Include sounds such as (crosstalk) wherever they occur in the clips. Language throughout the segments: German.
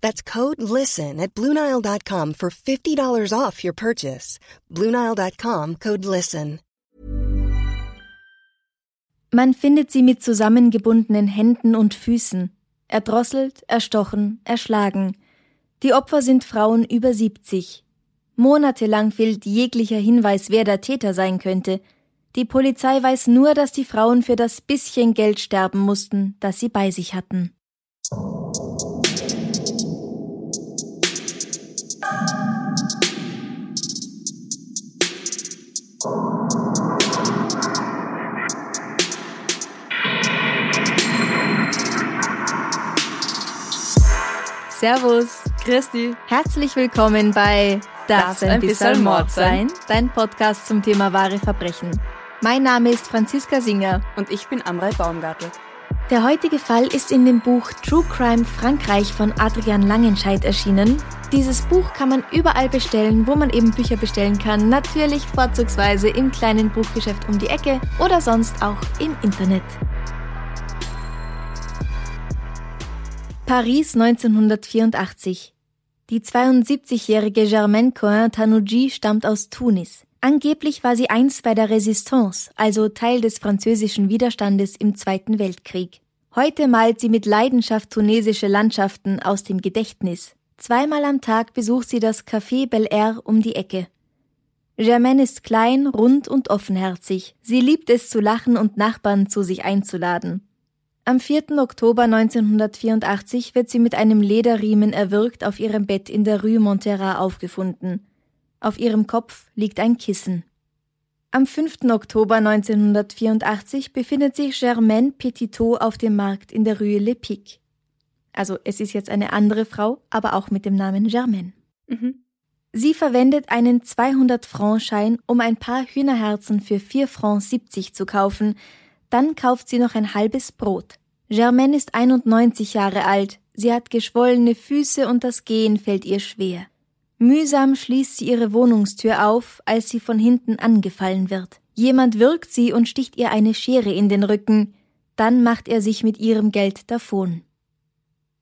That's code LISTEN at Bluenile.com for $50 off your purchase. Bluenile.com code LISTEN. Man findet sie mit zusammengebundenen Händen und Füßen, erdrosselt, erstochen, erschlagen. Die Opfer sind Frauen über 70. Monatelang fehlt jeglicher Hinweis, wer der Täter sein könnte. Die Polizei weiß nur, dass die Frauen für das bisschen Geld sterben mussten, das sie bei sich hatten. Servus, Christi. Herzlich willkommen bei Darf ein bisschen Mord sein? Dein Podcast zum Thema wahre Verbrechen. Mein Name ist Franziska Singer. Und ich bin Amrei Baumgartel. Der heutige Fall ist in dem Buch True Crime Frankreich von Adrian Langenscheidt erschienen. Dieses Buch kann man überall bestellen, wo man eben Bücher bestellen kann. Natürlich vorzugsweise im kleinen Buchgeschäft um die Ecke oder sonst auch im Internet. Paris 1984 die 72-jährige Germaine Cohen Tanouji stammt aus Tunis. Angeblich war sie einst bei der Resistance, also Teil des französischen Widerstandes im Zweiten Weltkrieg. Heute malt sie mit Leidenschaft tunesische Landschaften aus dem Gedächtnis. Zweimal am Tag besucht sie das Café Bel Air um die Ecke. Germaine ist klein, rund und offenherzig. Sie liebt es zu lachen und Nachbarn zu sich einzuladen. Am 4. Oktober 1984 wird sie mit einem Lederriemen erwürgt auf ihrem Bett in der Rue Montera aufgefunden. Auf ihrem Kopf liegt ein Kissen. Am 5. Oktober 1984 befindet sich Germaine Petitot auf dem Markt in der Rue Le Pic. Also es ist jetzt eine andere Frau, aber auch mit dem Namen Germaine. Mhm. Sie verwendet einen 200-Franc-Schein, um ein paar Hühnerherzen für 4 Francs 70 zu kaufen, dann kauft sie noch ein halbes Brot. Germaine ist 91 Jahre alt, sie hat geschwollene Füße und das Gehen fällt ihr schwer. Mühsam schließt sie ihre Wohnungstür auf, als sie von hinten angefallen wird. Jemand wirkt sie und sticht ihr eine Schere in den Rücken, dann macht er sich mit ihrem Geld davon.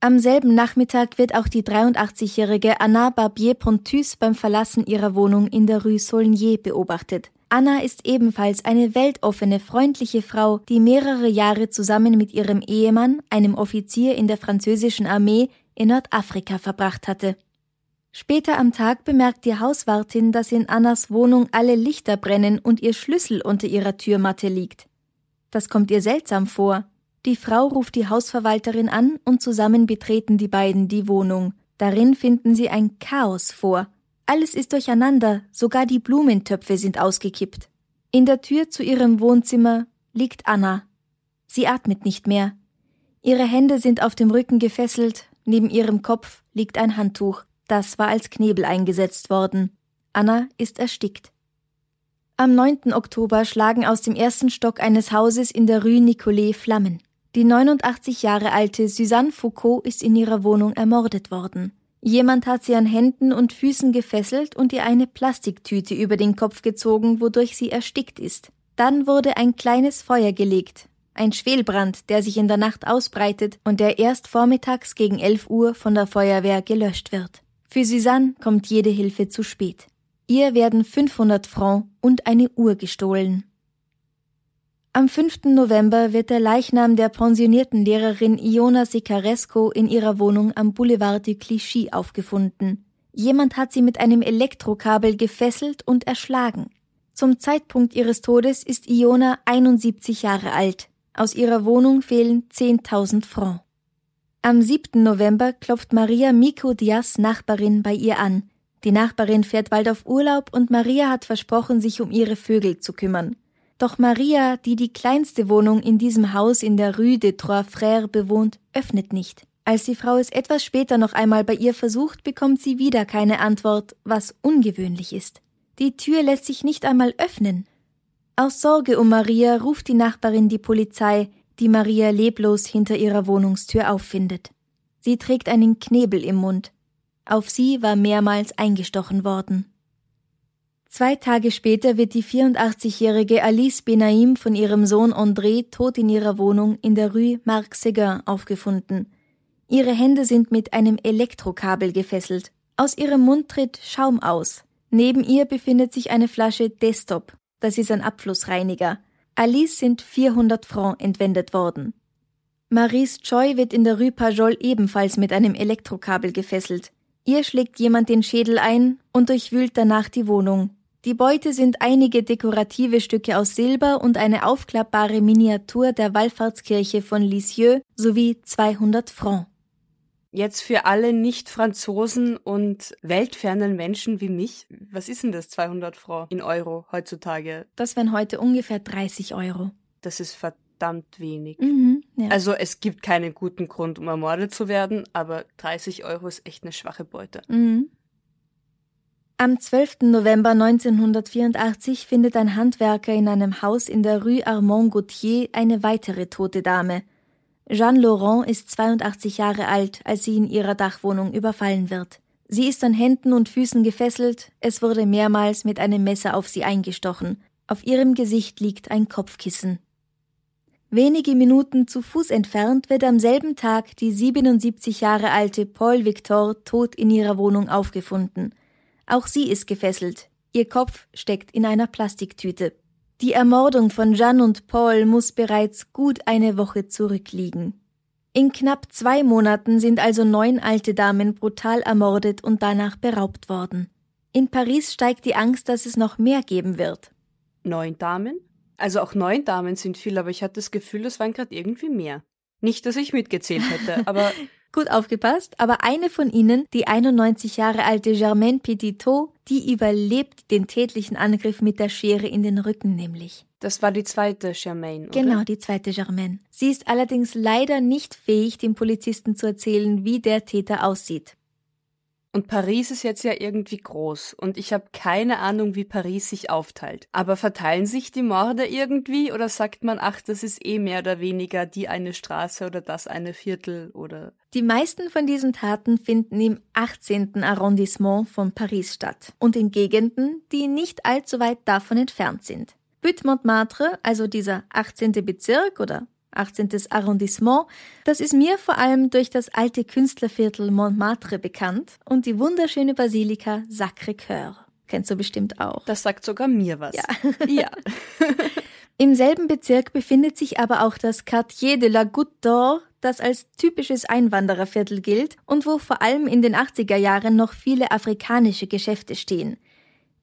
Am selben Nachmittag wird auch die 83-jährige Anna Barbier-Pontus beim Verlassen ihrer Wohnung in der Rue Saulnier beobachtet. Anna ist ebenfalls eine weltoffene, freundliche Frau, die mehrere Jahre zusammen mit ihrem Ehemann, einem Offizier in der französischen Armee, in Nordafrika verbracht hatte. Später am Tag bemerkt die Hauswartin, dass in Annas Wohnung alle Lichter brennen und ihr Schlüssel unter ihrer Türmatte liegt. Das kommt ihr seltsam vor. Die Frau ruft die Hausverwalterin an und zusammen betreten die beiden die Wohnung. Darin finden sie ein Chaos vor. Alles ist durcheinander, sogar die Blumentöpfe sind ausgekippt. In der Tür zu ihrem Wohnzimmer liegt Anna. Sie atmet nicht mehr. Ihre Hände sind auf dem Rücken gefesselt, neben ihrem Kopf liegt ein Handtuch, das war als Knebel eingesetzt worden. Anna ist erstickt. Am 9. Oktober schlagen aus dem ersten Stock eines Hauses in der Rue Nicolet Flammen. Die 89 Jahre alte Suzanne Foucault ist in ihrer Wohnung ermordet worden. Jemand hat sie an Händen und Füßen gefesselt und ihr eine Plastiktüte über den Kopf gezogen, wodurch sie erstickt ist. Dann wurde ein kleines Feuer gelegt, ein Schwelbrand, der sich in der Nacht ausbreitet und der erst vormittags gegen 11 Uhr von der Feuerwehr gelöscht wird. Für Suzanne kommt jede Hilfe zu spät. Ihr werden 500 Francs und eine Uhr gestohlen. Am 5. November wird der Leichnam der pensionierten Lehrerin Iona Sicaresco in ihrer Wohnung am Boulevard du Clichy aufgefunden. Jemand hat sie mit einem Elektrokabel gefesselt und erschlagen. Zum Zeitpunkt ihres Todes ist Iona 71 Jahre alt. Aus ihrer Wohnung fehlen 10.000 Francs. Am 7. November klopft Maria Miko Diaz Nachbarin bei ihr an. Die Nachbarin fährt bald auf Urlaub und Maria hat versprochen, sich um ihre Vögel zu kümmern. Doch Maria, die die kleinste Wohnung in diesem Haus in der Rue des Trois Frères bewohnt, öffnet nicht. Als die Frau es etwas später noch einmal bei ihr versucht, bekommt sie wieder keine Antwort, was ungewöhnlich ist. Die Tür lässt sich nicht einmal öffnen. Aus Sorge um Maria ruft die Nachbarin die Polizei, die Maria leblos hinter ihrer Wohnungstür auffindet. Sie trägt einen Knebel im Mund. Auf sie war mehrmals eingestochen worden. Zwei Tage später wird die 84-jährige Alice Benaim von ihrem Sohn André tot in ihrer Wohnung in der Rue Marc Seguin aufgefunden. Ihre Hände sind mit einem Elektrokabel gefesselt. Aus ihrem Mund tritt Schaum aus. Neben ihr befindet sich eine Flasche Desktop. Das ist ein Abflussreiniger. Alice sind 400 Francs entwendet worden. Maurice Choi wird in der Rue Pajol ebenfalls mit einem Elektrokabel gefesselt. Ihr schlägt jemand den Schädel ein und durchwühlt danach die Wohnung. Die Beute sind einige dekorative Stücke aus Silber und eine aufklappbare Miniatur der Wallfahrtskirche von Lisieux sowie 200 Francs. Jetzt für alle Nicht-Franzosen und weltfernen Menschen wie mich, was ist denn das 200 Francs in Euro heutzutage? Das wären heute ungefähr 30 Euro. Das ist verdammt wenig. Mhm, ja. Also es gibt keinen guten Grund, um ermordet zu werden, aber 30 Euro ist echt eine schwache Beute. Mhm. Am 12. November 1984 findet ein Handwerker in einem Haus in der Rue Armand Gauthier eine weitere tote Dame – Jeanne Laurent ist 82 Jahre alt, als sie in ihrer Dachwohnung überfallen wird. Sie ist an Händen und Füßen gefesselt, es wurde mehrmals mit einem Messer auf sie eingestochen. Auf ihrem Gesicht liegt ein Kopfkissen. Wenige Minuten zu Fuß entfernt wird am selben Tag die 77 Jahre alte Paul Victor tot in ihrer Wohnung aufgefunden. Auch sie ist gefesselt. Ihr Kopf steckt in einer Plastiktüte. Die Ermordung von Jeanne und Paul muss bereits gut eine Woche zurückliegen. In knapp zwei Monaten sind also neun alte Damen brutal ermordet und danach beraubt worden. In Paris steigt die Angst, dass es noch mehr geben wird. Neun Damen? Also auch neun Damen sind viel, aber ich hatte das Gefühl, es waren gerade irgendwie mehr. Nicht, dass ich mitgezählt hätte, aber (laughs) Gut aufgepasst, aber eine von ihnen, die 91 Jahre alte Germaine Petitot, die überlebt den tätlichen Angriff mit der Schere in den Rücken nämlich. Das war die zweite Germaine, oder? Genau, die zweite Germaine. Sie ist allerdings leider nicht fähig, dem Polizisten zu erzählen, wie der Täter aussieht. Und Paris ist jetzt ja irgendwie groß und ich habe keine Ahnung, wie Paris sich aufteilt. Aber verteilen sich die Morde irgendwie oder sagt man, ach, das ist eh mehr oder weniger die eine Straße oder das eine Viertel oder? Die meisten von diesen Taten finden im 18. Arrondissement von Paris statt und in Gegenden, die nicht allzu weit davon entfernt sind. Butte-Montmartre, also dieser 18. Bezirk oder 18. Arrondissement. Das ist mir vor allem durch das alte Künstlerviertel Montmartre bekannt und die wunderschöne Basilika Sacré-Cœur. Kennst du bestimmt auch. Das sagt sogar mir was. Ja. ja. (laughs) Im selben Bezirk befindet sich aber auch das Quartier de la Goutte d'Or, das als typisches Einwandererviertel gilt und wo vor allem in den 80er Jahren noch viele afrikanische Geschäfte stehen.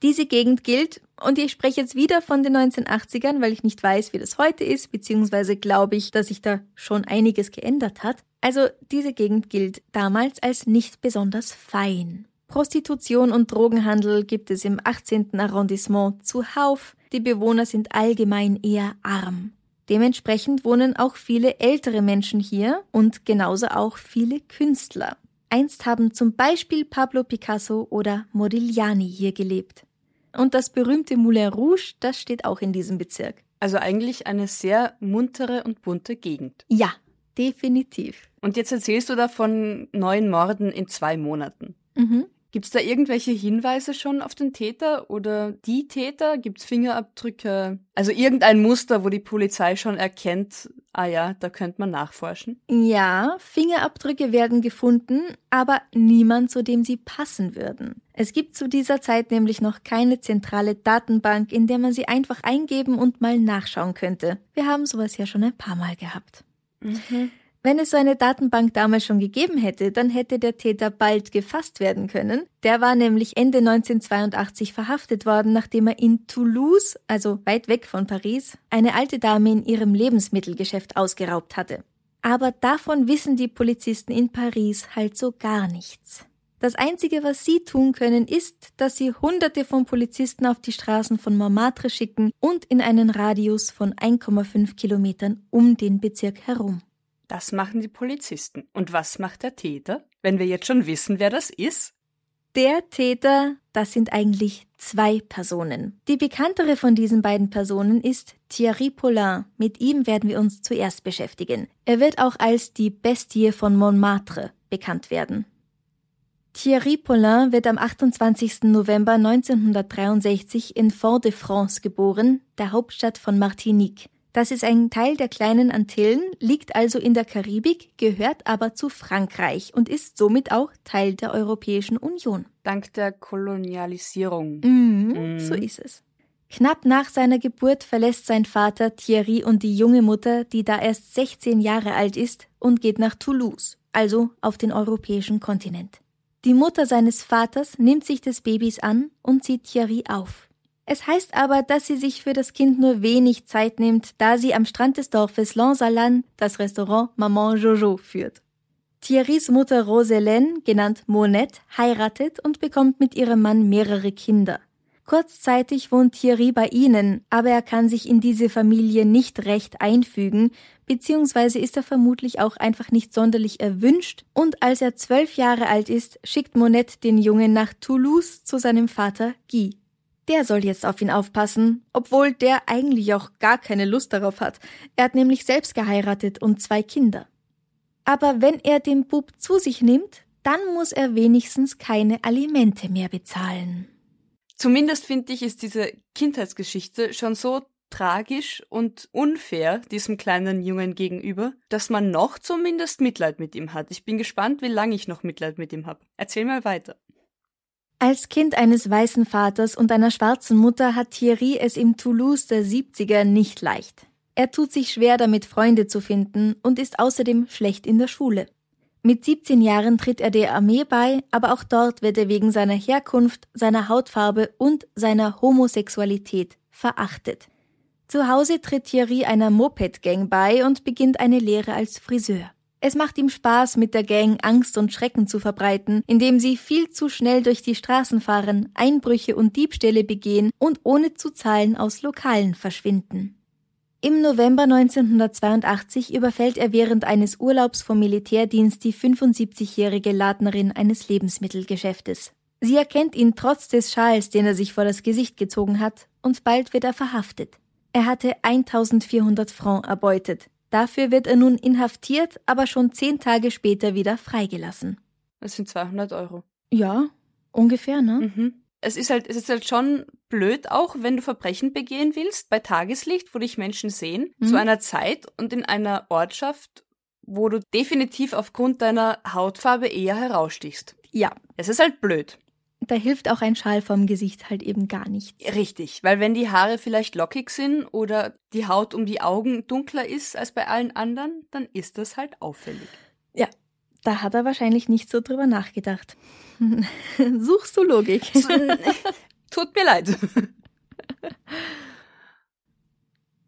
Diese Gegend gilt, und ich spreche jetzt wieder von den 1980ern, weil ich nicht weiß, wie das heute ist, beziehungsweise glaube ich, dass sich da schon einiges geändert hat. Also diese Gegend gilt damals als nicht besonders fein. Prostitution und Drogenhandel gibt es im 18. Arrondissement zuhauf, die Bewohner sind allgemein eher arm. Dementsprechend wohnen auch viele ältere Menschen hier und genauso auch viele Künstler. Einst haben zum Beispiel Pablo Picasso oder Modigliani hier gelebt. Und das berühmte Moulin Rouge, das steht auch in diesem Bezirk. Also eigentlich eine sehr muntere und bunte Gegend. Ja, definitiv. Und jetzt erzählst du da von neun Morden in zwei Monaten. Mhm. Gibt es da irgendwelche Hinweise schon auf den Täter oder die Täter? Gibt es Fingerabdrücke? Also irgendein Muster, wo die Polizei schon erkennt, ah ja, da könnte man nachforschen? Ja, Fingerabdrücke werden gefunden, aber niemand, zu dem sie passen würden. Es gibt zu dieser Zeit nämlich noch keine zentrale Datenbank, in der man sie einfach eingeben und mal nachschauen könnte. Wir haben sowas ja schon ein paar Mal gehabt. Mhm. Wenn es so eine Datenbank damals schon gegeben hätte, dann hätte der Täter bald gefasst werden können. Der war nämlich Ende 1982 verhaftet worden, nachdem er in Toulouse, also weit weg von Paris, eine alte Dame in ihrem Lebensmittelgeschäft ausgeraubt hatte. Aber davon wissen die Polizisten in Paris halt so gar nichts. Das Einzige, was sie tun können, ist, dass sie Hunderte von Polizisten auf die Straßen von Montmartre schicken und in einen Radius von 1,5 Kilometern um den Bezirk herum. Das machen die Polizisten. Und was macht der Täter, wenn wir jetzt schon wissen, wer das ist? Der Täter, das sind eigentlich zwei Personen. Die bekanntere von diesen beiden Personen ist Thierry Paulin. Mit ihm werden wir uns zuerst beschäftigen. Er wird auch als die Bestie von Montmartre bekannt werden. Thierry Paulin wird am 28. November 1963 in Fort-de-France geboren, der Hauptstadt von Martinique. Das ist ein Teil der kleinen Antillen, liegt also in der Karibik, gehört aber zu Frankreich und ist somit auch Teil der Europäischen Union. Dank der Kolonialisierung. Mhm, mhm. So ist es. Knapp nach seiner Geburt verlässt sein Vater Thierry und die junge Mutter, die da erst 16 Jahre alt ist, und geht nach Toulouse, also auf den europäischen Kontinent. Die Mutter seines Vaters nimmt sich des Babys an und zieht Thierry auf. Es heißt aber, dass sie sich für das Kind nur wenig Zeit nimmt, da sie am Strand des Dorfes Lansalan das Restaurant Maman Jojo führt. Thierrys Mutter Roselaine, genannt Monette, heiratet und bekommt mit ihrem Mann mehrere Kinder. Kurzzeitig wohnt Thierry bei ihnen, aber er kann sich in diese Familie nicht recht einfügen, beziehungsweise ist er vermutlich auch einfach nicht sonderlich erwünscht, und als er zwölf Jahre alt ist, schickt Monette den Jungen nach Toulouse zu seinem Vater Guy. Der soll jetzt auf ihn aufpassen, obwohl der eigentlich auch gar keine Lust darauf hat. Er hat nämlich selbst geheiratet und zwei Kinder. Aber wenn er den Bub zu sich nimmt, dann muss er wenigstens keine Alimente mehr bezahlen. Zumindest finde ich, ist diese Kindheitsgeschichte schon so tragisch und unfair diesem kleinen Jungen gegenüber, dass man noch zumindest Mitleid mit ihm hat. Ich bin gespannt, wie lange ich noch Mitleid mit ihm habe. Erzähl mal weiter. Als Kind eines weißen Vaters und einer schwarzen Mutter hat Thierry es im Toulouse der 70er nicht leicht. Er tut sich schwer damit, Freunde zu finden und ist außerdem schlecht in der Schule. Mit 17 Jahren tritt er der Armee bei, aber auch dort wird er wegen seiner Herkunft, seiner Hautfarbe und seiner Homosexualität verachtet. Zu Hause tritt Thierry einer Moped-Gang bei und beginnt eine Lehre als Friseur. Es macht ihm Spaß, mit der Gang Angst und Schrecken zu verbreiten, indem sie viel zu schnell durch die Straßen fahren, Einbrüche und Diebstähle begehen und ohne zu zahlen aus Lokalen verschwinden. Im November 1982 überfällt er während eines Urlaubs vom Militärdienst die 75-jährige Ladnerin eines Lebensmittelgeschäftes. Sie erkennt ihn trotz des Schals, den er sich vor das Gesicht gezogen hat, und bald wird er verhaftet. Er hatte 1400 Francs erbeutet. Dafür wird er nun inhaftiert, aber schon zehn Tage später wieder freigelassen. Das sind 200 Euro. Ja, ungefähr, ne? Mhm. Es ist halt, es ist halt schon blöd auch, wenn du Verbrechen begehen willst, bei Tageslicht, wo dich Menschen sehen, mhm. zu einer Zeit und in einer Ortschaft, wo du definitiv aufgrund deiner Hautfarbe eher herausstichst. Ja. Es ist halt blöd da hilft auch ein Schal vom Gesicht halt eben gar nichts. Richtig, weil wenn die Haare vielleicht lockig sind oder die Haut um die Augen dunkler ist als bei allen anderen, dann ist das halt auffällig. Ja, da hat er wahrscheinlich nicht so drüber nachgedacht. (laughs) Suchst du Logik? (laughs) Tut mir leid.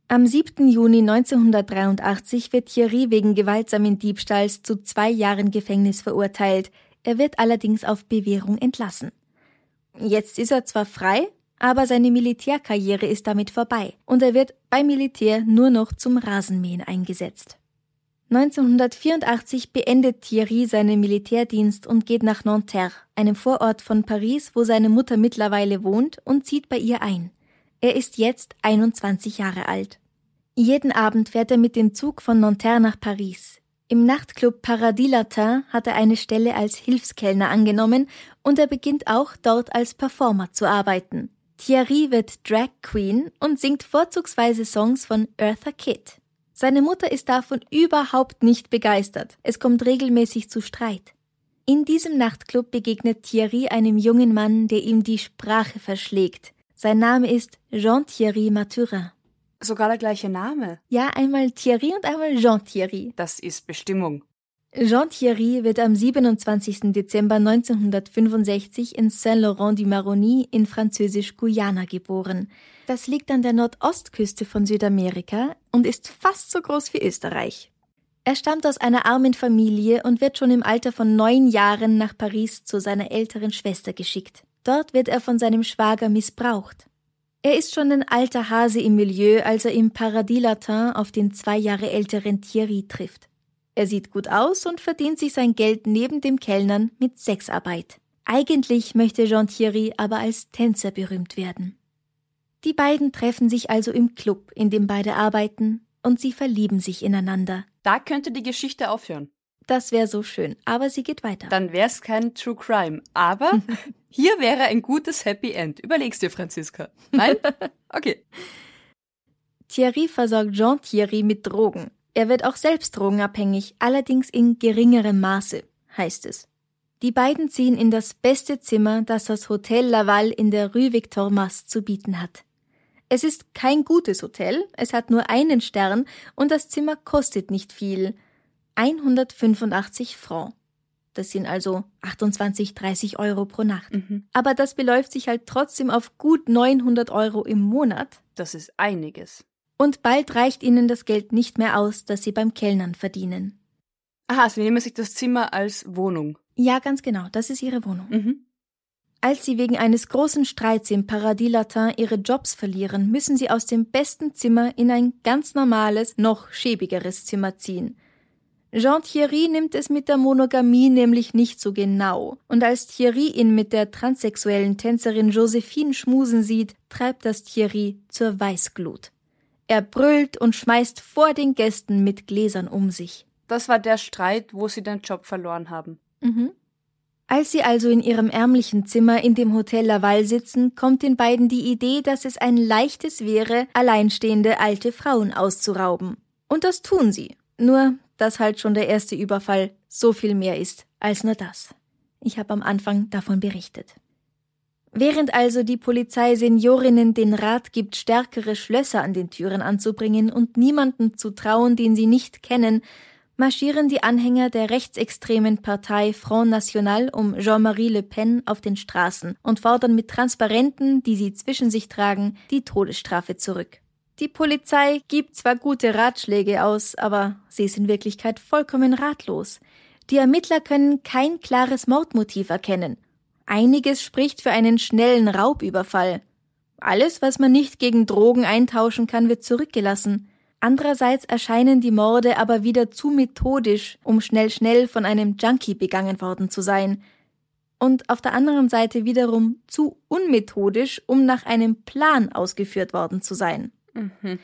Am 7. Juni 1983 wird Thierry wegen gewaltsamen Diebstahls zu zwei Jahren Gefängnis verurteilt. Er wird allerdings auf Bewährung entlassen. Jetzt ist er zwar frei, aber seine Militärkarriere ist damit vorbei und er wird beim Militär nur noch zum Rasenmähen eingesetzt. 1984 beendet Thierry seinen Militärdienst und geht nach Nanterre, einem Vorort von Paris, wo seine Mutter mittlerweile wohnt, und zieht bei ihr ein. Er ist jetzt 21 Jahre alt. Jeden Abend fährt er mit dem Zug von Nanterre nach Paris. Im Nachtclub Paradis Latin hat er eine Stelle als Hilfskellner angenommen und er beginnt auch dort als Performer zu arbeiten. Thierry wird Drag Queen und singt vorzugsweise Songs von Eartha Kitt. Seine Mutter ist davon überhaupt nicht begeistert. Es kommt regelmäßig zu Streit. In diesem Nachtclub begegnet Thierry einem jungen Mann, der ihm die Sprache verschlägt. Sein Name ist Jean-Thierry Mathurin. Sogar der gleiche Name. Ja, einmal Thierry und einmal Jean Thierry. Das ist Bestimmung. Jean Thierry wird am 27. Dezember 1965 in Saint-Laurent-du-Maroni in Französisch-Guyana geboren. Das liegt an der Nordostküste von Südamerika und ist fast so groß wie Österreich. Er stammt aus einer armen Familie und wird schon im Alter von neun Jahren nach Paris zu seiner älteren Schwester geschickt. Dort wird er von seinem Schwager missbraucht. Er ist schon ein alter Hase im Milieu, als er im Paradis Latin auf den zwei Jahre älteren Thierry trifft. Er sieht gut aus und verdient sich sein Geld neben dem Kellnern mit Sexarbeit. Eigentlich möchte Jean Thierry aber als Tänzer berühmt werden. Die beiden treffen sich also im Club, in dem beide arbeiten, und sie verlieben sich ineinander. Da könnte die Geschichte aufhören. Das wäre so schön, aber sie geht weiter. Dann wäre es kein True Crime. Aber (laughs) hier wäre ein gutes Happy End. Überlegst dir, Franziska. Nein? (laughs) Okay. Thierry versorgt Jean Thierry mit Drogen. Er wird auch selbst drogenabhängig, allerdings in geringerem Maße, heißt es. Die beiden ziehen in das beste Zimmer, das das Hotel Laval in der Rue Victor Mas zu bieten hat. Es ist kein gutes Hotel, es hat nur einen Stern und das Zimmer kostet nicht viel. 185 Francs. Das sind also 28, 30 Euro pro Nacht. Mhm. Aber das beläuft sich halt trotzdem auf gut 900 Euro im Monat. Das ist einiges. Und bald reicht ihnen das Geld nicht mehr aus, das sie beim Kellnern verdienen. Aha, sie nehmen sich das Zimmer als Wohnung. Ja, ganz genau, das ist ihre Wohnung. Mhm. Als sie wegen eines großen Streits im Paradis Latin ihre Jobs verlieren, müssen sie aus dem besten Zimmer in ein ganz normales, noch schäbigeres Zimmer ziehen. Jean Thierry nimmt es mit der Monogamie nämlich nicht so genau. Und als Thierry ihn mit der transsexuellen Tänzerin Josephine schmusen sieht, treibt das Thierry zur Weißglut. Er brüllt und schmeißt vor den Gästen mit Gläsern um sich. Das war der Streit, wo sie den Job verloren haben. Mhm. Als sie also in ihrem ärmlichen Zimmer in dem Hotel Laval sitzen, kommt den beiden die Idee, dass es ein leichtes wäre, alleinstehende alte Frauen auszurauben. Und das tun sie. Nur, dass halt schon der erste Überfall so viel mehr ist als nur das. Ich habe am Anfang davon berichtet. Während also die Polizei Seniorinnen den Rat gibt, stärkere Schlösser an den Türen anzubringen und niemanden zu trauen, den sie nicht kennen, marschieren die Anhänger der rechtsextremen Partei Front National um Jean-Marie Le Pen auf den Straßen und fordern mit Transparenten, die sie zwischen sich tragen, die Todesstrafe zurück. Die Polizei gibt zwar gute Ratschläge aus, aber sie ist in Wirklichkeit vollkommen ratlos. Die Ermittler können kein klares Mordmotiv erkennen. Einiges spricht für einen schnellen Raubüberfall. Alles, was man nicht gegen Drogen eintauschen kann, wird zurückgelassen. Andererseits erscheinen die Morde aber wieder zu methodisch, um schnell schnell von einem Junkie begangen worden zu sein. Und auf der anderen Seite wiederum zu unmethodisch, um nach einem Plan ausgeführt worden zu sein. Mhm.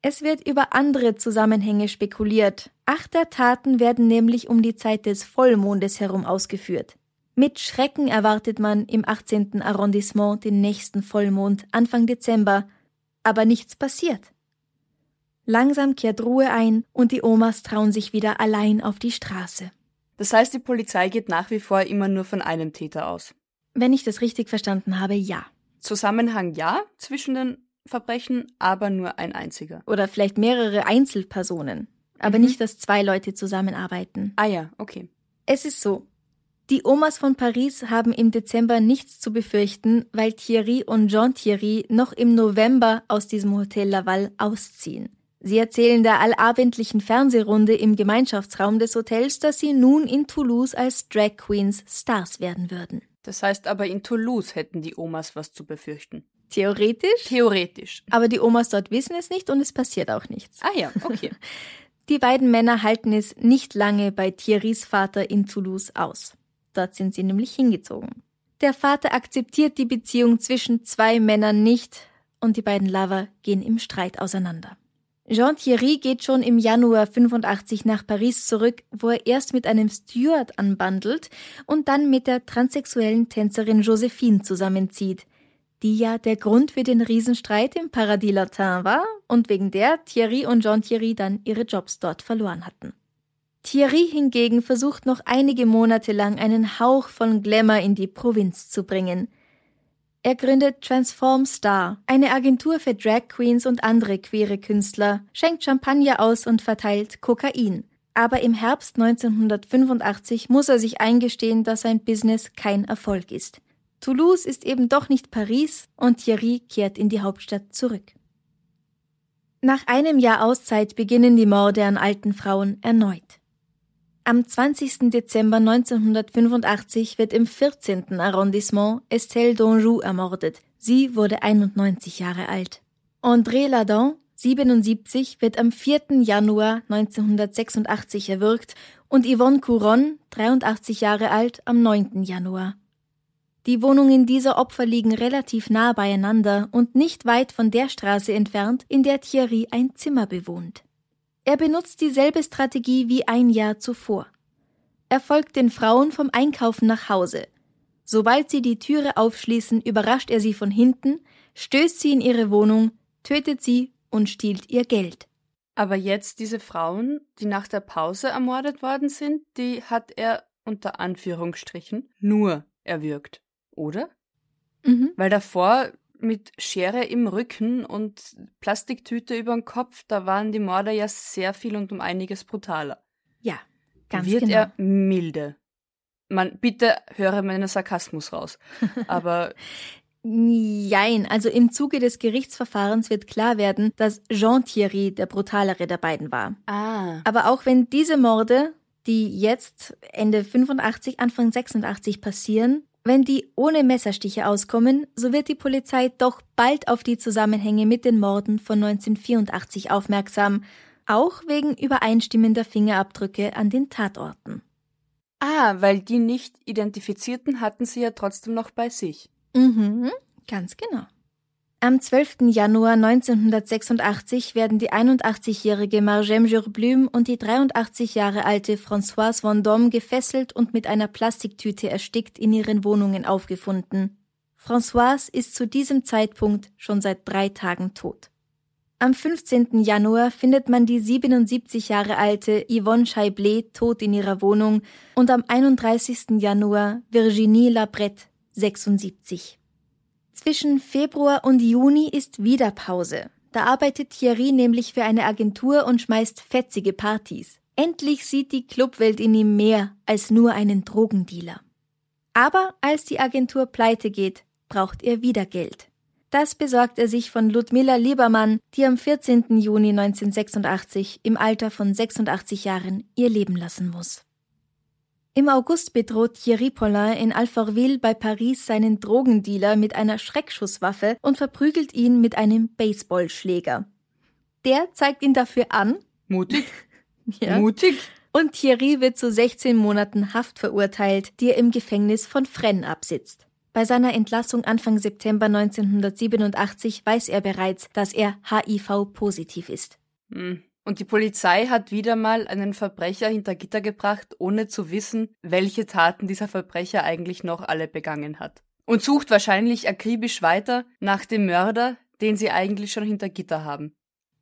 Es wird über andere Zusammenhänge spekuliert. Acht der Taten werden nämlich um die Zeit des Vollmondes herum ausgeführt. Mit Schrecken erwartet man im 18. Arrondissement den nächsten Vollmond Anfang Dezember, aber nichts passiert. Langsam kehrt Ruhe ein und die Omas trauen sich wieder allein auf die Straße. Das heißt, die Polizei geht nach wie vor immer nur von einem Täter aus. Wenn ich das richtig verstanden habe, ja. Zusammenhang ja zwischen den Verbrechen, aber nur ein einziger. Oder vielleicht mehrere Einzelpersonen. Aber Mhm. nicht, dass zwei Leute zusammenarbeiten. Ah ja, okay. Es ist so. Die Omas von Paris haben im Dezember nichts zu befürchten, weil Thierry und Jean Thierry noch im November aus diesem Hotel Laval ausziehen. Sie erzählen der allabendlichen Fernsehrunde im Gemeinschaftsraum des Hotels, dass sie nun in Toulouse als Drag Queens Stars werden würden. Das heißt aber, in Toulouse hätten die Omas was zu befürchten. Theoretisch, Theoretisch. aber die Omas dort wissen es nicht und es passiert auch nichts. Ah ja, okay. (laughs) Die beiden Männer halten es nicht lange bei Thierrys Vater in Toulouse aus. Dort sind sie nämlich hingezogen. Der Vater akzeptiert die Beziehung zwischen zwei Männern nicht und die beiden Lover gehen im Streit auseinander. Jean Thierry geht schon im Januar 85 nach Paris zurück, wo er erst mit einem Steward anbandelt und dann mit der transsexuellen Tänzerin Josephine zusammenzieht, die ja der Grund für den Riesenstreit im Paradis Latin war und wegen der Thierry und Jean Thierry dann ihre Jobs dort verloren hatten. Thierry hingegen versucht noch einige Monate lang einen Hauch von Glamour in die Provinz zu bringen. Er gründet Transform Star, eine Agentur für Drag Queens und andere queere Künstler, schenkt Champagner aus und verteilt Kokain. Aber im Herbst 1985 muss er sich eingestehen, dass sein Business kein Erfolg ist. Toulouse ist eben doch nicht Paris und Thierry kehrt in die Hauptstadt zurück. Nach einem Jahr Auszeit beginnen die Morde an alten Frauen erneut. Am 20. Dezember 1985 wird im 14. Arrondissement Estelle d'Anjou ermordet. Sie wurde 91 Jahre alt. André Ladon, 77, wird am 4. Januar 1986 erwürgt und Yvonne Couron, 83 Jahre alt, am 9. Januar. Die Wohnungen dieser Opfer liegen relativ nah beieinander und nicht weit von der Straße entfernt, in der Thierry ein Zimmer bewohnt. Er benutzt dieselbe Strategie wie ein Jahr zuvor. Er folgt den Frauen vom Einkaufen nach Hause. Sobald sie die Türe aufschließen, überrascht er sie von hinten, stößt sie in ihre Wohnung, tötet sie und stiehlt ihr Geld. Aber jetzt diese Frauen, die nach der Pause ermordet worden sind, die hat er unter Anführungsstrichen nur erwürgt oder? Mhm. Weil davor mit Schere im Rücken und Plastiktüte über den Kopf, da waren die Morde ja sehr viel und um einiges brutaler. Ja, ganz Wird genau. er milde. Man, bitte höre meinen Sarkasmus raus. (laughs) Aber Jein, also im Zuge des Gerichtsverfahrens wird klar werden, dass Jean Thierry der brutalere der beiden war. Ah. Aber auch wenn diese Morde, die jetzt Ende 85, Anfang 86 passieren, wenn die ohne Messerstiche auskommen, so wird die Polizei doch bald auf die Zusammenhänge mit den Morden von 1984 aufmerksam, auch wegen übereinstimmender Fingerabdrücke an den Tatorten. Ah, weil die nicht identifizierten hatten sie ja trotzdem noch bei sich. Mhm, ganz genau. Am 12. Januar 1986 werden die 81-jährige Marjem Jurblüm und die 83 Jahre alte Françoise Vendôme gefesselt und mit einer Plastiktüte erstickt in ihren Wohnungen aufgefunden. Françoise ist zu diesem Zeitpunkt schon seit drei Tagen tot. Am 15. Januar findet man die 77 Jahre alte Yvonne Chaiblet tot in ihrer Wohnung und am 31. Januar Virginie Labrette, 76. Zwischen Februar und Juni ist wieder Pause. Da arbeitet Thierry nämlich für eine Agentur und schmeißt fetzige Partys. Endlich sieht die Clubwelt in ihm mehr als nur einen Drogendealer. Aber als die Agentur pleite geht, braucht er wieder Geld. Das besorgt er sich von Ludmilla Liebermann, die am 14. Juni 1986 im Alter von 86 Jahren ihr Leben lassen muss. Im August bedroht Thierry Paulin in Alfortville bei Paris seinen Drogendealer mit einer Schreckschusswaffe und verprügelt ihn mit einem Baseballschläger. Der zeigt ihn dafür an. Mutig. (laughs) ja. Mutig. Und Thierry wird zu 16 Monaten Haft verurteilt, die er im Gefängnis von Fresnes absitzt. Bei seiner Entlassung Anfang September 1987 weiß er bereits, dass er HIV-positiv ist. Hm. Und die Polizei hat wieder mal einen Verbrecher hinter Gitter gebracht, ohne zu wissen, welche Taten dieser Verbrecher eigentlich noch alle begangen hat. Und sucht wahrscheinlich akribisch weiter nach dem Mörder, den sie eigentlich schon hinter Gitter haben.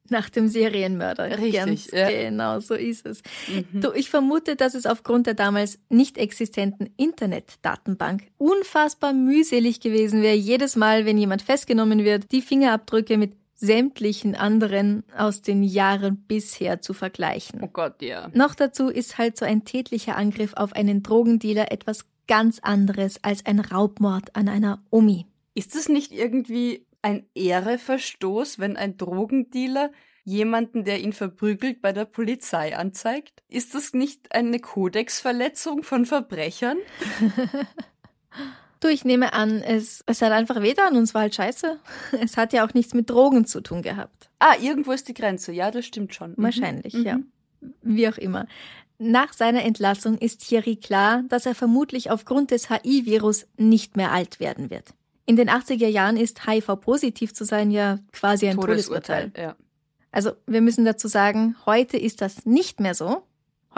Nach dem Serienmörder. Richtig. Ganz ja. Genau, so ist es. Mhm. Du, ich vermute, dass es aufgrund der damals nicht existenten Internetdatenbank unfassbar mühselig gewesen wäre, jedes Mal, wenn jemand festgenommen wird, die Fingerabdrücke mit sämtlichen anderen aus den Jahren bisher zu vergleichen. Oh Gott, ja. Noch dazu ist halt so ein tätlicher Angriff auf einen Drogendealer etwas ganz anderes als ein Raubmord an einer Omi. Ist es nicht irgendwie ein Ehreverstoß, wenn ein Drogendealer jemanden, der ihn verprügelt, bei der Polizei anzeigt? Ist das nicht eine Kodexverletzung von Verbrechern? (laughs) Du, ich nehme an, es, es hat einfach wehgetan und es war halt scheiße. (laughs) Es hat ja auch nichts mit Drogen zu tun gehabt. Ah, irgendwo ist die Grenze. Ja, das stimmt schon. Mhm. Wahrscheinlich, Mhm. ja. Wie auch immer. Nach seiner Entlassung ist Thierry klar, dass er vermutlich aufgrund des HIV-Virus nicht mehr alt werden wird. In den 80er Jahren ist HIV-positiv zu sein ja quasi ein Todesurteil. Ja. Also wir müssen dazu sagen, heute ist das nicht mehr so.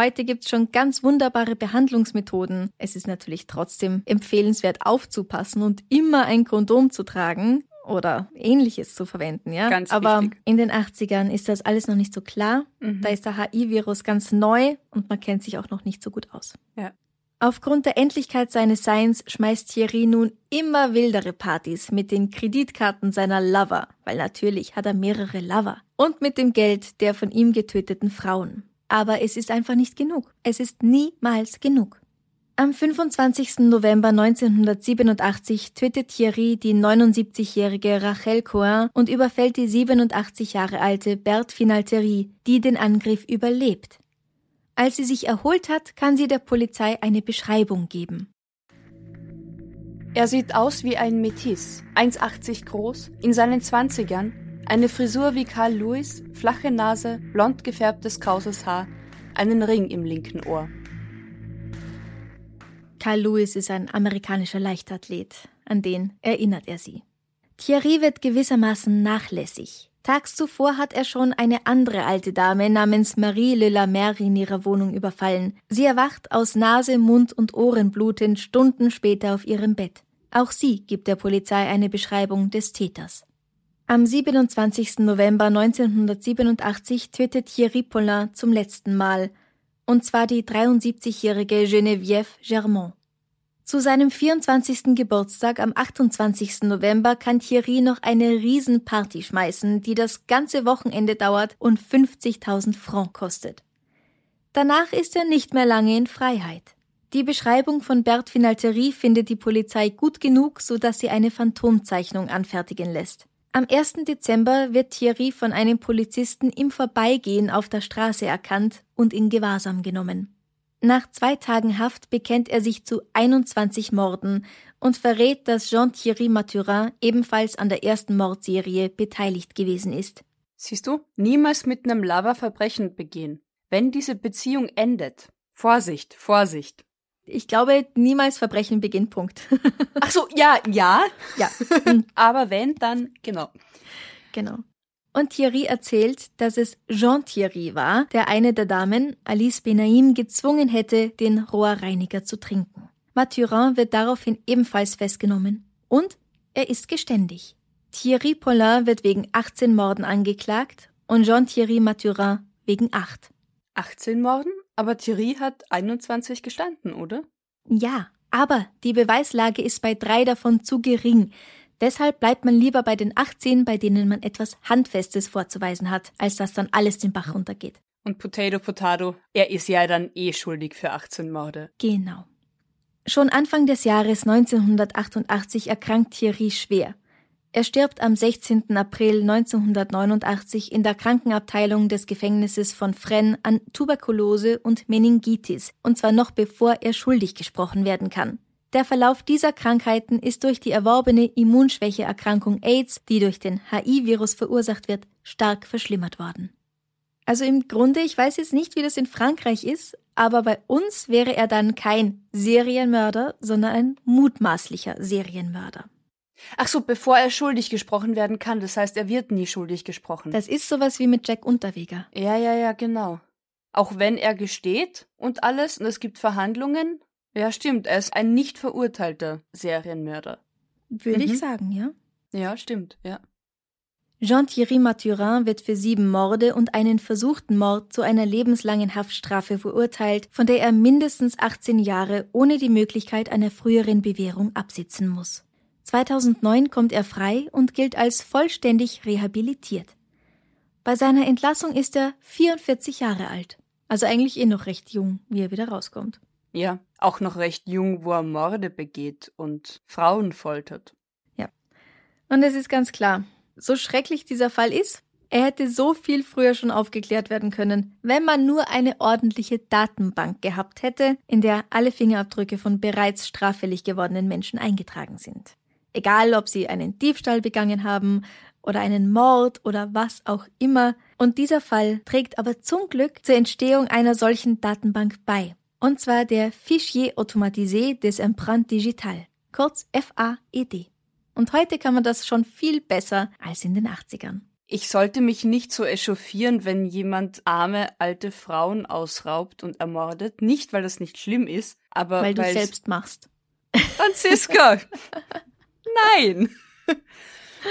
Heute gibt's schon ganz wunderbare Behandlungsmethoden. Es ist natürlich trotzdem empfehlenswert aufzupassen und immer ein Kondom zu tragen oder ähnliches zu verwenden, ja. Ganz Aber wichtig. in den 80ern ist das alles noch nicht so klar. Mhm. Da ist der HIV-Virus ganz neu und man kennt sich auch noch nicht so gut aus. Ja. Aufgrund der Endlichkeit seines Seins schmeißt Thierry nun immer wildere Partys mit den Kreditkarten seiner Lover, weil natürlich hat er mehrere Lover, und mit dem Geld der von ihm getöteten Frauen. Aber es ist einfach nicht genug. Es ist niemals genug. Am 25. November 1987 tötet Thierry die 79-jährige Rachel Coin und überfällt die 87 Jahre alte Berthe Finalterie, die den Angriff überlebt. Als sie sich erholt hat, kann sie der Polizei eine Beschreibung geben. Er sieht aus wie ein Metis, 1,80 groß, in seinen Zwanzigern, eine Frisur wie Carl Lewis, flache Nase, blond gefärbtes krauses Haar, einen Ring im linken Ohr. Carl Lewis ist ein amerikanischer Leichtathlet, an den erinnert er sie. Thierry wird gewissermaßen nachlässig. Tags zuvor hat er schon eine andere alte Dame namens Marie Le Lamer in ihrer Wohnung überfallen. Sie erwacht aus Nase, Mund und Ohren blutend Stunden später auf ihrem Bett. Auch sie gibt der Polizei eine Beschreibung des Täters. Am 27. November 1987 tötet Thierry Paulin zum letzten Mal, und zwar die 73-jährige Geneviève Germont. Zu seinem 24. Geburtstag am 28. November kann Thierry noch eine Riesenparty schmeißen, die das ganze Wochenende dauert und 50.000 Francs kostet. Danach ist er nicht mehr lange in Freiheit. Die Beschreibung von Bert Finalterie findet die Polizei gut genug, so dass sie eine Phantomzeichnung anfertigen lässt. Am 1. Dezember wird Thierry von einem Polizisten im Vorbeigehen auf der Straße erkannt und in Gewahrsam genommen. Nach zwei Tagen Haft bekennt er sich zu 21 Morden und verrät, dass Jean-Thierry Mathurin ebenfalls an der ersten Mordserie beteiligt gewesen ist. Siehst du, niemals mit einem Lover Verbrechen begehen. Wenn diese Beziehung endet. Vorsicht, Vorsicht. Ich glaube, niemals Verbrechen beginnt, Punkt. (laughs) Ach so, ja, ja. Ja. Aber wenn, dann, genau. Genau und Thierry erzählt, dass es Jean Thierry war, der eine der Damen, Alice Benaim, gezwungen hätte, den Rohrreiniger zu trinken. Mathurin wird daraufhin ebenfalls festgenommen. Und er ist geständig. Thierry Paulin wird wegen 18 Morden angeklagt und Jean-Thierry Mathurin wegen 8. 18 Morden? Aber Thierry hat 21 gestanden, oder? Ja, aber die Beweislage ist bei drei davon zu gering. Deshalb bleibt man lieber bei den 18, bei denen man etwas Handfestes vorzuweisen hat, als dass dann alles den Bach runtergeht. Und Potato Potato, er ist ja dann eh schuldig für 18 Morde. Genau. Schon Anfang des Jahres 1988 erkrankt Thierry schwer. Er stirbt am 16. April 1989 in der Krankenabteilung des Gefängnisses von Fresnes an Tuberkulose und Meningitis, und zwar noch bevor er schuldig gesprochen werden kann. Der Verlauf dieser Krankheiten ist durch die erworbene Immunschwächeerkrankung AIDS, die durch den HIV-Virus verursacht wird, stark verschlimmert worden. Also im Grunde, ich weiß jetzt nicht, wie das in Frankreich ist, aber bei uns wäre er dann kein Serienmörder, sondern ein mutmaßlicher Serienmörder. Ach so, bevor er schuldig gesprochen werden kann, das heißt, er wird nie schuldig gesprochen. Das ist sowas wie mit Jack Unterweger. Ja, ja, ja, genau. Auch wenn er gesteht und alles und es gibt Verhandlungen, ja, stimmt. Er ist ein nicht verurteilter Serienmörder. Würde mhm. ich sagen, ja. Ja, stimmt, ja. Jean-Thierry Mathurin wird für sieben Morde und einen versuchten Mord zu einer lebenslangen Haftstrafe verurteilt, von der er mindestens 18 Jahre ohne die Möglichkeit einer früheren Bewährung absitzen muss. 2009 kommt er frei und gilt als vollständig rehabilitiert. Bei seiner Entlassung ist er 44 Jahre alt, also eigentlich eh noch recht jung, wie er wieder rauskommt. Ja, auch noch recht jung, wo er Morde begeht und Frauen foltert. Ja. Und es ist ganz klar, so schrecklich dieser Fall ist, er hätte so viel früher schon aufgeklärt werden können, wenn man nur eine ordentliche Datenbank gehabt hätte, in der alle Fingerabdrücke von bereits straffällig gewordenen Menschen eingetragen sind. Egal, ob sie einen Diebstahl begangen haben oder einen Mord oder was auch immer. Und dieser Fall trägt aber zum Glück zur Entstehung einer solchen Datenbank bei und zwar der Fichier Automatisé des Empreintes Digital, kurz FAED. Und heute kann man das schon viel besser als in den 80ern. Ich sollte mich nicht so echauffieren, wenn jemand arme alte Frauen ausraubt und ermordet. Nicht, weil das nicht schlimm ist, aber weil du es selbst machst. Franziska! (laughs) Nein! (laughs)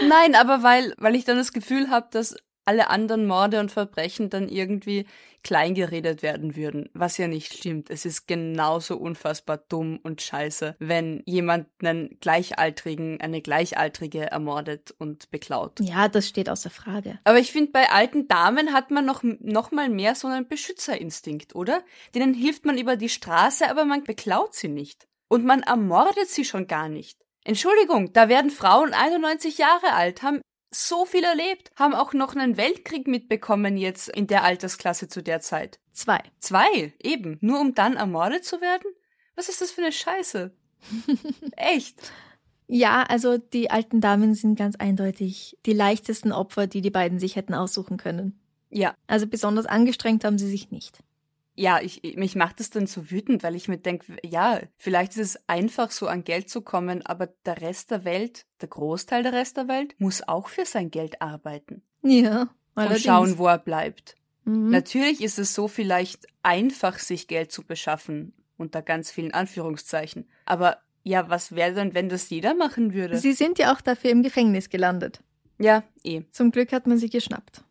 Nein, aber weil, weil ich dann das Gefühl habe, dass alle anderen Morde und Verbrechen dann irgendwie kleingeredet werden würden, was ja nicht stimmt. Es ist genauso unfassbar dumm und scheiße, wenn jemand einen Gleichaltrigen, eine Gleichaltrige ermordet und beklaut. Ja, das steht außer Frage. Aber ich finde, bei alten Damen hat man noch, noch mal mehr so einen Beschützerinstinkt, oder? Denen hilft man über die Straße, aber man beklaut sie nicht. Und man ermordet sie schon gar nicht. Entschuldigung, da werden Frauen 91 Jahre alt, haben so viel erlebt, haben auch noch einen Weltkrieg mitbekommen jetzt in der Altersklasse zu der Zeit. Zwei. Zwei, eben. Nur um dann ermordet zu werden? Was ist das für eine Scheiße? (laughs) Echt? Ja, also die alten Damen sind ganz eindeutig die leichtesten Opfer, die die beiden sich hätten aussuchen können. Ja. Also besonders angestrengt haben sie sich nicht ja, ich, mich macht es dann so wütend, weil ich mir denke, ja, vielleicht ist es einfach so an Geld zu kommen, aber der Rest der Welt, der Großteil der Rest der Welt, muss auch für sein Geld arbeiten. Ja. Allerdings. Und schauen, wo er bleibt. Mhm. Natürlich ist es so vielleicht einfach, sich Geld zu beschaffen, unter ganz vielen Anführungszeichen. Aber ja, was wäre denn, wenn das jeder machen würde? Sie sind ja auch dafür im Gefängnis gelandet. Ja, eh. Zum Glück hat man sie geschnappt.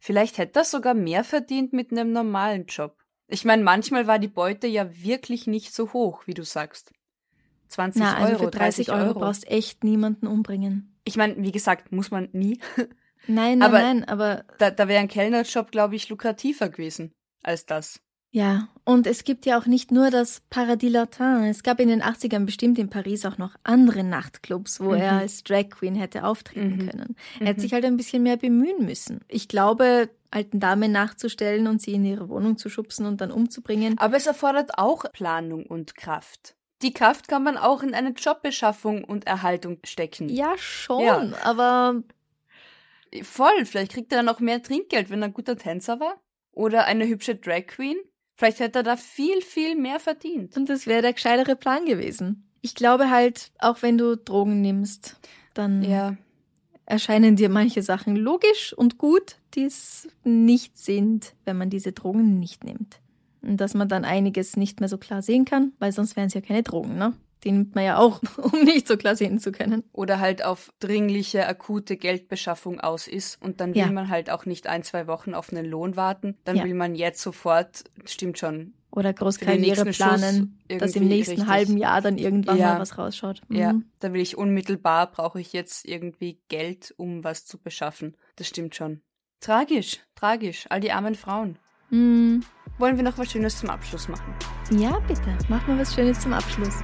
Vielleicht hätte er sogar mehr verdient mit einem normalen Job. Ich meine, manchmal war die Beute ja wirklich nicht so hoch, wie du sagst. 20 Na, also Euro, für 30, 30 Euro, Euro brauchst echt niemanden umbringen. Ich meine, wie gesagt, muss man nie. Nein, nein, aber nein, aber da, da wäre ein Kellnerjob, glaube ich, lukrativer gewesen als das. Ja, und es gibt ja auch nicht nur das Paradis Latin. Es gab in den 80ern bestimmt in Paris auch noch andere Nachtclubs, wo mhm. er als Drag Queen hätte auftreten mhm. können. Er mhm. hätte sich halt ein bisschen mehr bemühen müssen. Ich glaube, alten Damen nachzustellen und sie in ihre Wohnung zu schubsen und dann umzubringen. Aber es erfordert auch Planung und Kraft. Die Kraft kann man auch in eine Jobbeschaffung und Erhaltung stecken. Ja, schon, ja. aber. Voll, vielleicht kriegt er dann auch mehr Trinkgeld, wenn er ein guter Tänzer war. Oder eine hübsche Drag Queen. Vielleicht hätte er da viel, viel mehr verdient. Und das wäre der gescheitere Plan gewesen. Ich glaube halt, auch wenn du Drogen nimmst, dann ja. erscheinen dir manche Sachen logisch und gut, die es nicht sind, wenn man diese Drogen nicht nimmt. Und dass man dann einiges nicht mehr so klar sehen kann, weil sonst wären es ja keine Drogen, ne? Die nimmt man ja auch, (laughs) um nicht so klar sehen zu können. Oder halt auf dringliche, akute Geldbeschaffung aus ist und dann will ja. man halt auch nicht ein, zwei Wochen auf einen Lohn warten. Dann ja. will man jetzt sofort, stimmt schon. Oder Großkarriere planen, dass im nächsten richtig. halben Jahr dann irgendwann ja. mal was rausschaut. Mhm. Ja, da will ich unmittelbar, brauche ich jetzt irgendwie Geld, um was zu beschaffen. Das stimmt schon. Tragisch, tragisch, all die armen Frauen. Mhm. Wollen wir noch was Schönes zum Abschluss machen? Ja, bitte. Machen wir was Schönes zum Abschluss.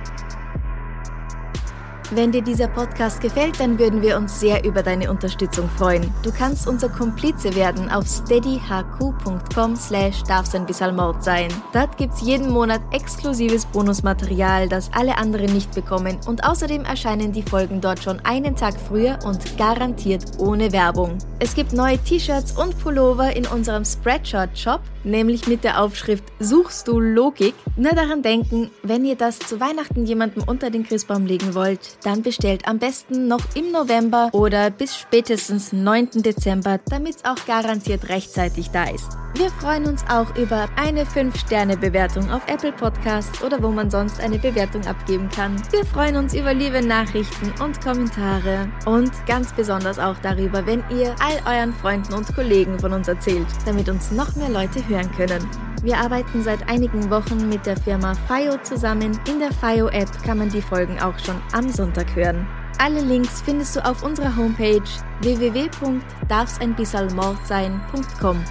Wenn dir dieser Podcast gefällt, dann würden wir uns sehr über deine Unterstützung freuen. Du kannst unser Komplize werden auf steadyhq.com slash darf's ein bisschen sein. Dort gibt's jeden Monat exklusives Bonusmaterial, das alle anderen nicht bekommen und außerdem erscheinen die Folgen dort schon einen Tag früher und garantiert ohne Werbung. Es gibt neue T-Shirts und Pullover in unserem Spreadshirt-Shop nämlich mit der Aufschrift Suchst du Logik? Nur daran denken, wenn ihr das zu Weihnachten jemandem unter den Christbaum legen wollt, dann bestellt am besten noch im November oder bis spätestens 9. Dezember, damit es auch garantiert rechtzeitig da ist. Wir freuen uns auch über eine 5-Sterne-Bewertung auf Apple Podcasts oder wo man sonst eine Bewertung abgeben kann. Wir freuen uns über liebe Nachrichten und Kommentare und ganz besonders auch darüber, wenn ihr all euren Freunden und Kollegen von uns erzählt, damit uns noch mehr Leute hören können. Wir arbeiten seit einigen Wochen mit der Firma FIO zusammen. In der FIO-App kann man die Folgen auch schon am Sonntag hören. Alle Links findest du auf unserer Homepage www.darfseinbissalmordsein.com.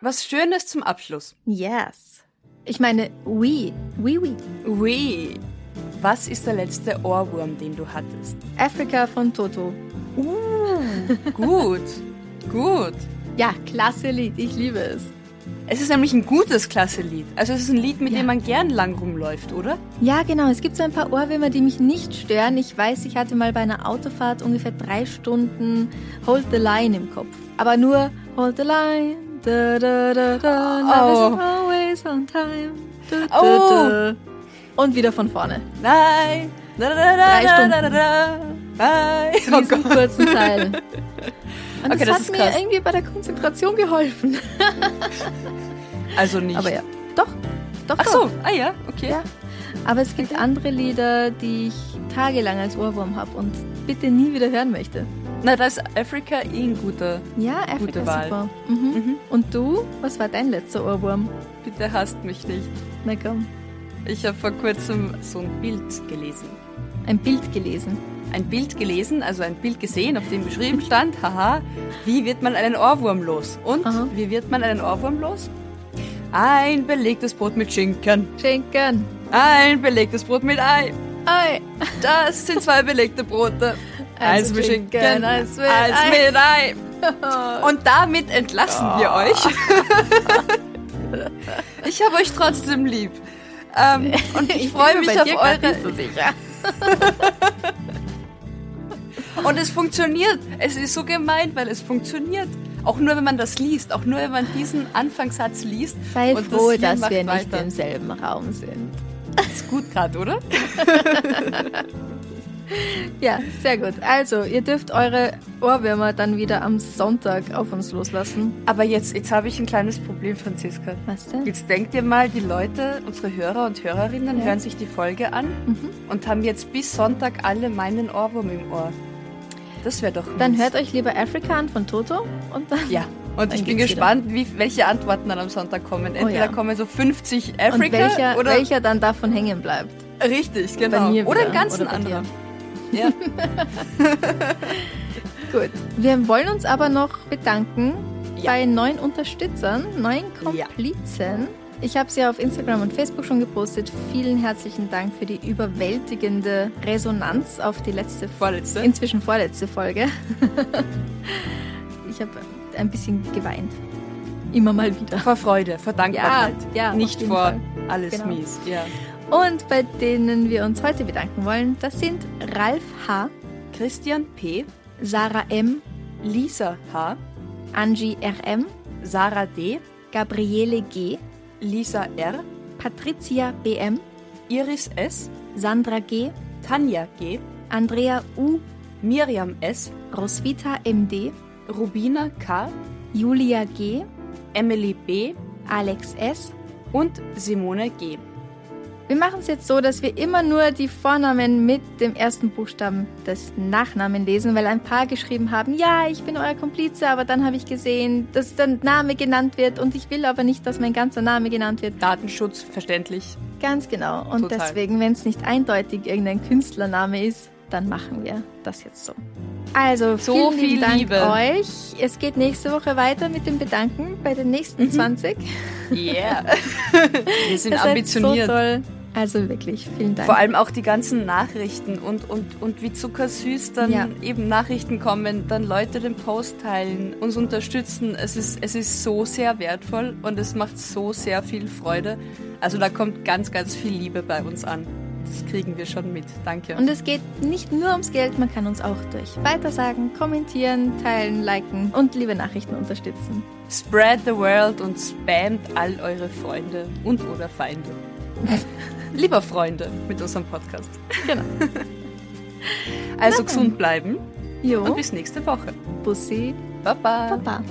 Was Schönes zum Abschluss. Yes. Ich meine, oui, oui, oui. Oui. Was ist der letzte Ohrwurm, den du hattest? Africa von Toto. Uh, gut, (laughs) gut. Ja, klasse Lied. Ich liebe es. Es ist nämlich ein gutes klasse Lied. Also es ist ein Lied, mit ja. dem man gern lang rumläuft, oder? Ja, genau. Es gibt so ein paar Ohrwürmer, die mich nicht stören. Ich weiß, ich hatte mal bei einer Autofahrt ungefähr drei Stunden Hold the Line im Kopf. Aber nur Hold the Line, Da, da, da, da, oh. Love always on time. Da, da, oh. da. Und wieder von vorne. Nein. Da, da, da, Drei Stunden. Da, da, da, Nein. Oh Diesen oh kurzen Teil. (laughs) Und okay, das, das hat mir krass. irgendwie bei der Konzentration geholfen. (laughs) also nicht. Aber ja, doch. doch Ach so, ah ja, okay. Ja. Aber es gibt okay. andere Lieder, die ich tagelang als Ohrwurm habe und bitte nie wieder hören möchte. Na, da ist Afrika eh ein guter. Ja, Afrika Gute Wahl. super. Mhm. Und du? Was war dein letzter Ohrwurm? Bitte hasst mich nicht. Na komm. Ich habe vor kurzem so ein Bild gelesen. Ein Bild gelesen. Ein Bild gelesen, also ein Bild gesehen, auf dem geschrieben stand, (laughs) haha, wie wird man einen Ohrwurm los? Und Aha. wie wird man einen Ohrwurm los? Ein belegtes Brot mit Schinken. Schinken. Ein belegtes Brot mit Ei. Ei. Das sind zwei belegte Brote. (laughs) Eins Eins mit Schinken, Schinken, eins mit eins Ei. mit Ei. (laughs) Und damit entlassen wir euch. ich habe euch trotzdem lieb. Ähm, und ich, freue mich auf eure. nicht so sicher. (laughs) Und es funktioniert. Es ist so gemein, weil es funktioniert. Auch nur, wenn man das liest. Auch nur, wenn man diesen Anfangssatz liest. Sei und froh, Hirn dass wir nicht weiter. im selben Raum sind. Ist gut gerade, oder? (laughs) Ja, sehr gut. Also, ihr dürft eure Ohrwürmer dann wieder am Sonntag auf uns loslassen. Aber jetzt, jetzt habe ich ein kleines Problem, Franziska. Was denn? Jetzt denkt ihr mal, die Leute, unsere Hörer und Hörerinnen, Ja. hören sich die Folge an Mhm. und haben jetzt bis Sonntag alle meinen Ohrwurm im Ohr. Das wäre doch. Dann hört euch lieber Africa an von Toto und dann. Ja. Und Dann ich bin gespannt, wie, welche Antworten dann am Sonntag kommen. Entweder Oh ja. kommen so 50 Und Afrika welcher, oder welcher dann davon hängen bleibt. richtig, genau. Oder wieder. ein ganz Oder bei anderer. Ja. (laughs) Gut. Wir wollen uns aber noch bedanken Ja. bei neuen Unterstützern, neuen Komplizen. Ich habe sie auf Instagram und Facebook schon gepostet. Vielen herzlichen Dank für die überwältigende Resonanz auf die letzte, Vorletzte. inzwischen vorletzte Folge. (laughs) ich habe ein bisschen geweint. Immer mal wieder. vor Freude, vor Dankbarkeit. Ja, ja, Nicht vor Fall. alles Genau. mies. Ja. Und bei denen wir uns heute bedanken wollen, das sind Ralf H., Christian P., Sarah M., Lisa H., Angie RM., Sarah D., Gabriele G., Lisa R., Patricia BM, Iris S., Sandra G., Tanja G., Andrea U., Miriam S., Roswitha MD, Rubina K., Julia G., Emily B. Alex S. und Simone G. Wir machen es jetzt so, dass wir immer nur die Vornamen mit dem ersten Buchstaben des Nachnamen lesen, weil ein paar geschrieben haben, ja, ich bin euer Komplize, aber dann habe ich gesehen, dass der Name genannt wird und ich will aber nicht, dass mein ganzer Name genannt wird. Datenschutz, verständlich. Ganz genau. Und Total. deswegen, wenn es nicht eindeutig irgendein Künstlername ist, dann machen wir das jetzt so. Also, So vielen viel Dank Liebe. euch. Es geht nächste Woche weiter mit dem Bedanken bei den nächsten Mhm. 20. Yeah. (laughs) Wir sind ambitioniert. So toll. Also wirklich, vielen Dank. Vor allem auch die ganzen Nachrichten und, und, und wie zuckersüß dann Ja. eben Nachrichten kommen, dann Leute den Post teilen, uns unterstützen. Es ist, es ist so sehr wertvoll und es macht so sehr viel Freude. Also da kommt ganz, ganz viel Liebe bei uns an. Das kriegen wir schon mit. Danke. Und es geht nicht nur ums Geld, man kann uns auch durch Weitersagen, kommentieren, teilen, liken und liebe Nachrichten unterstützen. Spread the world und spamt all eure Freunde und oder Feinde. (laughs) Lieber Freunde mit unserem Podcast. Genau. (laughs) Also dann. gesund bleiben Jo, und bis nächste Woche. Bussi, Baba. Baba.